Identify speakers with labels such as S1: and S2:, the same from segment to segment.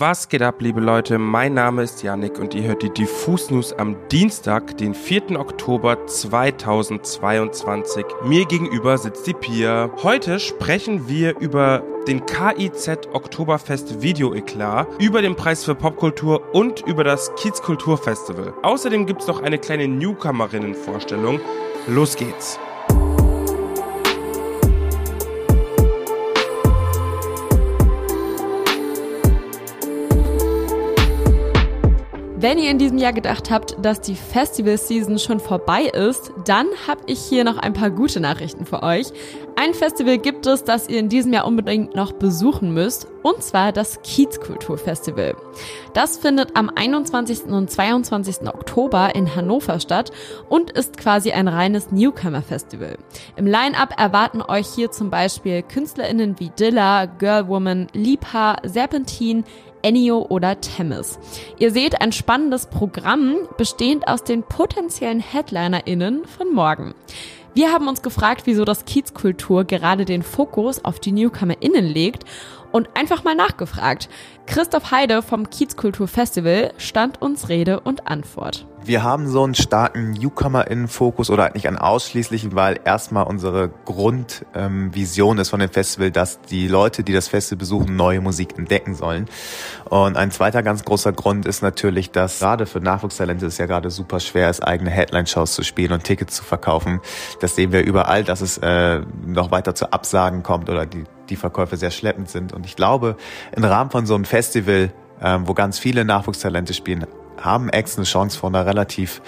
S1: Was geht ab, liebe Leute? Mein Name ist Yannick und ihr hört die Diffus News am Dienstag, den 4. Oktober 2022. Mir gegenüber sitzt die Pia. Heute sprechen wir über den KIZ Oktoberfest Video Eklat, über den Preis für Popkultur und über das Kiez Kulturfestival. Außerdem gibt's noch eine kleine Newcomerinnenvorstellung. Los geht's!
S2: Wenn ihr in diesem Jahr gedacht habt, dass die Festival-Season schon vorbei ist, dann habe ich hier noch ein paar gute Nachrichten für euch. Ein Festival gibt es, das ihr in diesem Jahr unbedingt noch besuchen müsst, und zwar das Kiezkulturfestival. Das findet am 21. und 22. Oktober in Hannover statt und ist quasi ein reines Newcomer-Festival. Im Line-Up erwarten euch hier zum Beispiel KünstlerInnen wie Dilla, Girlwoman, Liebhaar, Serpentin, Ennio oder Temis. Ihr seht ein spannendes Programm, bestehend aus den potenziellen HeadlinerInnen von morgen. Wir haben uns gefragt, wieso das Kiezkultur gerade den Fokus auf die NewcomerInnen legt und einfach mal nachgefragt. Christoph Heide vom Kiezkultur-Festival stand uns Rede und Antwort.
S3: Wir haben so einen starken Newcomer-Innen-Fokus oder eigentlich einen ausschließlichen, weil erstmal unsere Grundvision ähm, ist von dem Festival, dass die Leute, die das Festival besuchen, neue Musik entdecken sollen. Und ein zweiter ganz großer Grund ist natürlich, dass gerade für Nachwuchstalente es ja gerade super schwer ist, eigene Headline-Shows zu spielen und Tickets zu verkaufen. Das sehen wir überall, dass es äh, noch weiter zu Absagen kommt oder die die Verkäufe sehr schleppend sind. Und ich glaube, im Rahmen von so einem Festival, ähm, wo ganz viele Nachwuchstalente spielen, haben Acts eine Chance von einer relativ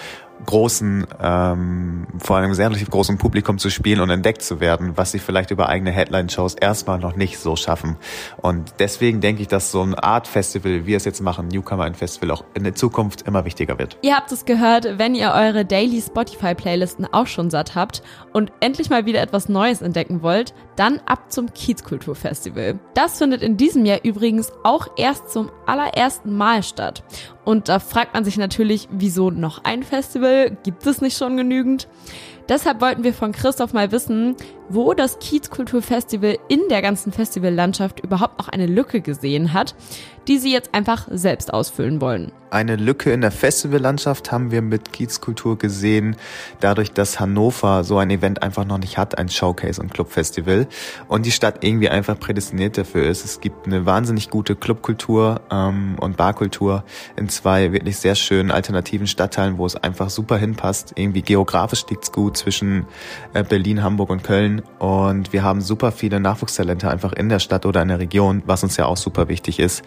S3: großen, ähm, vor einem sehr relativ großen Publikum zu spielen und entdeckt zu werden, was sie vielleicht über eigene Headline-Shows erstmal noch nicht so schaffen. Und deswegen denke ich, dass so eine Art Festival, wie wir es jetzt machen, Newcomer ein Festival, auch in der Zukunft immer wichtiger wird.
S2: Ihr habt es gehört, wenn ihr eure Daily Spotify-Playlisten auch schon satt habt und endlich mal wieder etwas Neues entdecken wollt, dann ab zum Kiezkulturfestival. Das findet in diesem Jahr übrigens auch erst zum allerersten Mal statt. Und da fragt man sich natürlich, wieso noch ein Festival? Gibt es nicht schon genügend? Deshalb wollten wir von Christoph mal wissen, wo das Kiezkulturfestival in der ganzen Festivallandschaft überhaupt noch eine Lücke gesehen hat, die sie jetzt einfach selbst ausfüllen wollen.
S3: Eine Lücke in der Festivallandschaft haben wir mit Kiezkultur gesehen, dadurch, dass Hannover so ein Event einfach noch nicht hat, ein Showcase und Clubfestival und die Stadt irgendwie einfach prädestiniert dafür ist. Es gibt eine wahnsinnig gute Clubkultur ähm, und Barkultur in zwei wirklich sehr schönen alternativen Stadtteilen, wo es einfach super hinpasst. Irgendwie geografisch liegt's gut zwischen äh, Berlin, Hamburg und Köln und wir haben super viele Nachwuchstalente einfach in der Stadt oder in der Region, was uns ja auch super wichtig ist,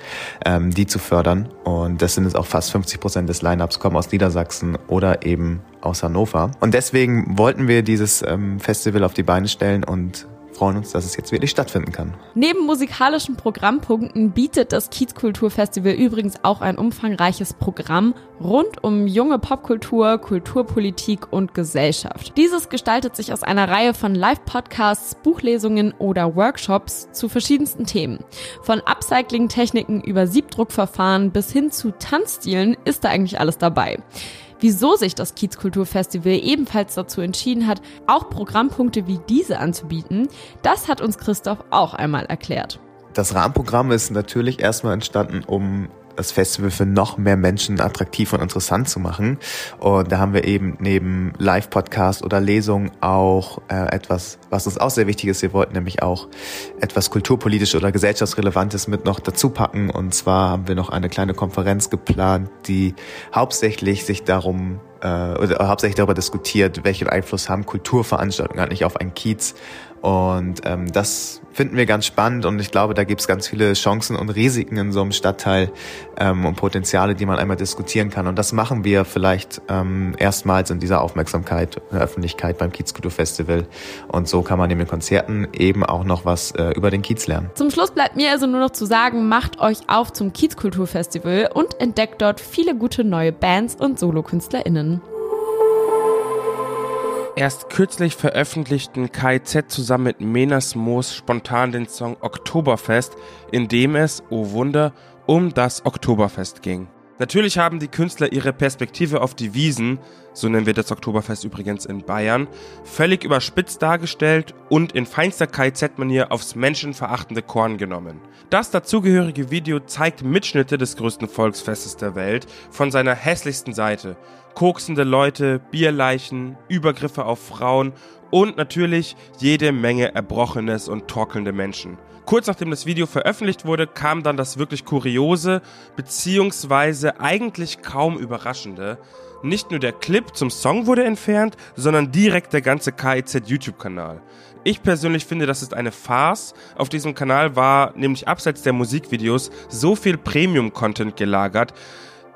S3: ähm, die zu fördern. Und das sind es auch fast 50 Prozent des Lineups kommen aus Niedersachsen oder eben aus Hannover. Und deswegen wollten wir dieses ähm, Festival auf die Beine stellen und freuen uns, dass es jetzt wirklich stattfinden kann.
S2: Neben musikalischen Programmpunkten bietet das Kiezkulturfestival übrigens auch ein umfangreiches Programm rund um junge Popkultur, Kulturpolitik und Gesellschaft. Dieses gestaltet sich aus einer Reihe von Live-Podcasts, Buchlesungen oder Workshops zu verschiedensten Themen. Von Upcycling-Techniken über Siebdruckverfahren bis hin zu Tanzstilen ist da eigentlich alles dabei wieso sich das Kiezkulturfestival ebenfalls dazu entschieden hat, auch Programmpunkte wie diese anzubieten, das hat uns Christoph auch einmal erklärt.
S3: Das Rahmenprogramm ist natürlich erstmal entstanden, um das Festival für noch mehr Menschen attraktiv und interessant zu machen. Und da haben wir eben neben Live-Podcast oder Lesungen auch äh, etwas, was uns auch sehr wichtig ist. Wir wollten nämlich auch etwas kulturpolitisch oder gesellschaftsrelevantes mit noch dazu packen. Und zwar haben wir noch eine kleine Konferenz geplant, die hauptsächlich sich darum äh, oder hauptsächlich darüber diskutiert, welchen Einfluss haben Kulturveranstaltungen eigentlich auf einen Kiez und ähm, das finden wir ganz spannend und ich glaube, da gibt es ganz viele Chancen und Risiken in so einem Stadtteil ähm, und Potenziale, die man einmal diskutieren kann. Und das machen wir vielleicht ähm, erstmals in dieser Aufmerksamkeit in der Öffentlichkeit beim Kiezkulturfestival. Und so kann man in den Konzerten eben auch noch was äh, über den Kiez lernen.
S2: Zum Schluss bleibt mir also nur noch zu sagen, macht euch auf zum Kiezkulturfestival und entdeckt dort viele gute neue Bands und SolokünstlerInnen.
S1: Erst kürzlich veröffentlichten KIZ zusammen mit Menas Moos spontan den Song Oktoberfest, in dem es, oh Wunder, um das Oktoberfest ging. Natürlich haben die Künstler ihre Perspektive auf die Wiesen, so nennen wir das Oktoberfest übrigens in Bayern, völlig überspitzt dargestellt und in feinster KZ-Manier aufs menschenverachtende Korn genommen. Das dazugehörige Video zeigt Mitschnitte des größten Volksfestes der Welt von seiner hässlichsten Seite. Koksende Leute, Bierleichen, Übergriffe auf Frauen und natürlich jede Menge Erbrochenes und torkelnde Menschen. Kurz nachdem das Video veröffentlicht wurde, kam dann das wirklich kuriose, beziehungsweise eigentlich kaum überraschende. Nicht nur der Clip zum Song wurde entfernt, sondern direkt der ganze KIZ YouTube-Kanal. Ich persönlich finde, das ist eine Farce. Auf diesem Kanal war nämlich abseits der Musikvideos so viel Premium-Content gelagert,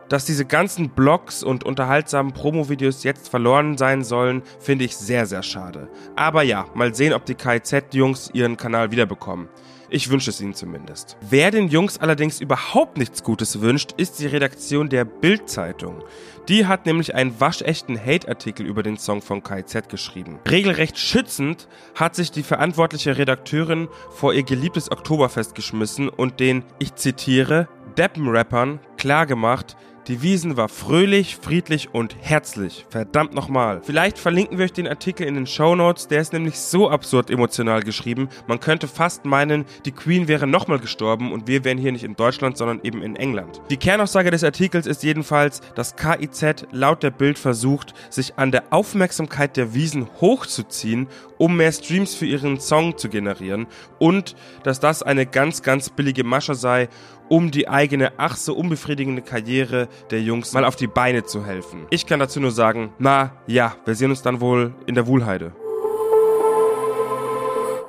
S1: dass diese ganzen Blogs und unterhaltsamen Promo-Videos jetzt verloren sein sollen, finde ich sehr, sehr schade. Aber ja, mal sehen, ob die KIZ-Jungs ihren Kanal wiederbekommen. Ich wünsche es ihnen zumindest. Wer den Jungs allerdings überhaupt nichts Gutes wünscht, ist die Redaktion der Bild-Zeitung. Die hat nämlich einen waschechten Hate-Artikel über den Song von KZ geschrieben. Regelrecht schützend hat sich die verantwortliche Redakteurin vor ihr geliebtes Oktoberfest geschmissen und den, ich zitiere, Deppen-Rappern klargemacht, die Wiesen war fröhlich, friedlich und herzlich. Verdammt nochmal. Vielleicht verlinken wir euch den Artikel in den Show Notes. Der ist nämlich so absurd emotional geschrieben. Man könnte fast meinen, die Queen wäre nochmal gestorben und wir wären hier nicht in Deutschland, sondern eben in England. Die Kernaussage des Artikels ist jedenfalls, dass KIZ laut der Bild versucht, sich an der Aufmerksamkeit der Wiesen hochzuziehen, um mehr Streams für ihren Song zu generieren und dass das eine ganz, ganz billige Masche sei, um die eigene ach so unbefriedigende Karriere der Jungs mal auf die Beine zu helfen. Ich kann dazu nur sagen, na ja, wir sehen uns dann wohl in der Wuhlheide.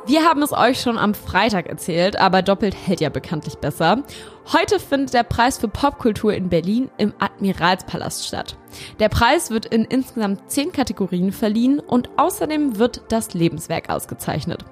S2: Wir haben es euch schon am Freitag erzählt, aber doppelt hält ja bekanntlich besser. Heute findet der Preis für Popkultur in Berlin im Admiralspalast statt. Der Preis wird in insgesamt zehn Kategorien verliehen und außerdem wird das Lebenswerk ausgezeichnet.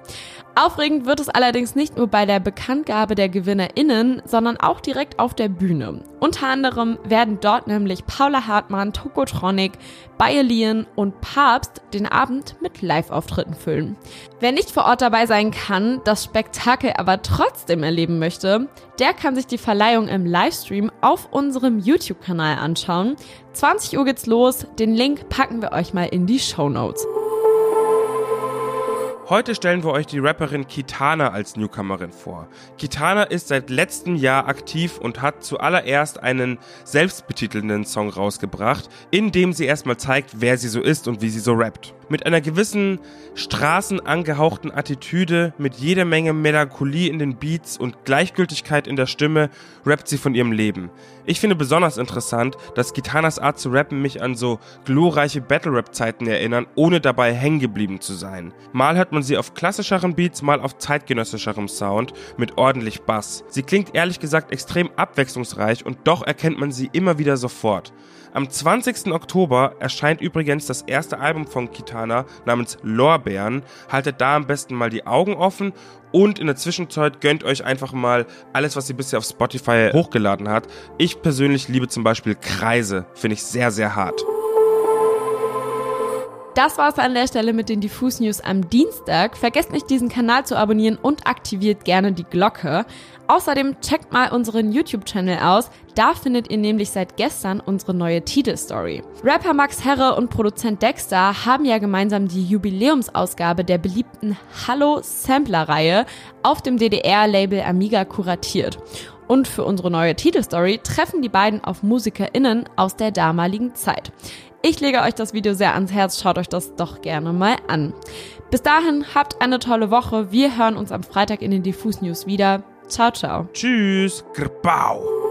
S2: Aufregend wird es allerdings nicht nur bei der Bekanntgabe der GewinnerInnen, sondern auch direkt auf der Bühne. Unter anderem werden dort nämlich Paula Hartmann, Tokotronic, Bayerlien und Papst den Abend mit Live-Auftritten füllen. Wer nicht vor Ort dabei sein kann, das Spektakel aber trotzdem erleben möchte, der kann sich die Verleihung im Livestream auf unserem YouTube-Kanal anschauen. 20 Uhr geht's los. Den Link packen wir euch mal in die Show Notes.
S1: Heute stellen wir euch die Rapperin Kitana als Newcomerin vor. Kitana ist seit letztem Jahr aktiv und hat zuallererst einen selbstbetitelnden Song rausgebracht, in dem sie erstmal zeigt, wer sie so ist und wie sie so rappt. Mit einer gewissen straßenangehauchten Attitüde, mit jeder Menge Melancholie in den Beats und Gleichgültigkeit in der Stimme rappt sie von ihrem Leben. Ich finde besonders interessant, dass Kitanas Art zu rappen mich an so glorreiche Battle-Rap-Zeiten erinnern, ohne dabei hängen geblieben zu sein. Mal hört man sie auf klassischeren Beats, mal auf zeitgenössischerem Sound mit ordentlich Bass. Sie klingt ehrlich gesagt extrem abwechslungsreich und doch erkennt man sie immer wieder sofort. Am 20. Oktober erscheint übrigens das erste Album von Kitana namens Lorbeeren. Haltet da am besten mal die Augen offen und in der Zwischenzeit gönnt euch einfach mal alles, was sie bisher auf Spotify hochgeladen hat. Ich persönlich liebe zum Beispiel Kreise, finde ich sehr, sehr hart.
S2: Das war's an der Stelle mit den Diffus News am Dienstag. Vergesst nicht, diesen Kanal zu abonnieren und aktiviert gerne die Glocke. Außerdem checkt mal unseren YouTube-Channel aus. Da findet ihr nämlich seit gestern unsere neue Titelstory. Rapper Max Herre und Produzent Dexter haben ja gemeinsam die Jubiläumsausgabe der beliebten Hallo Sampler-Reihe auf dem DDR-Label Amiga kuratiert. Und für unsere neue Titelstory treffen die beiden auf MusikerInnen aus der damaligen Zeit. Ich lege euch das Video sehr ans Herz, schaut euch das doch gerne mal an. Bis dahin, habt eine tolle Woche. Wir hören uns am Freitag in den Diffus News wieder. Ciao, ciao.
S1: Tschüss. Gerbau.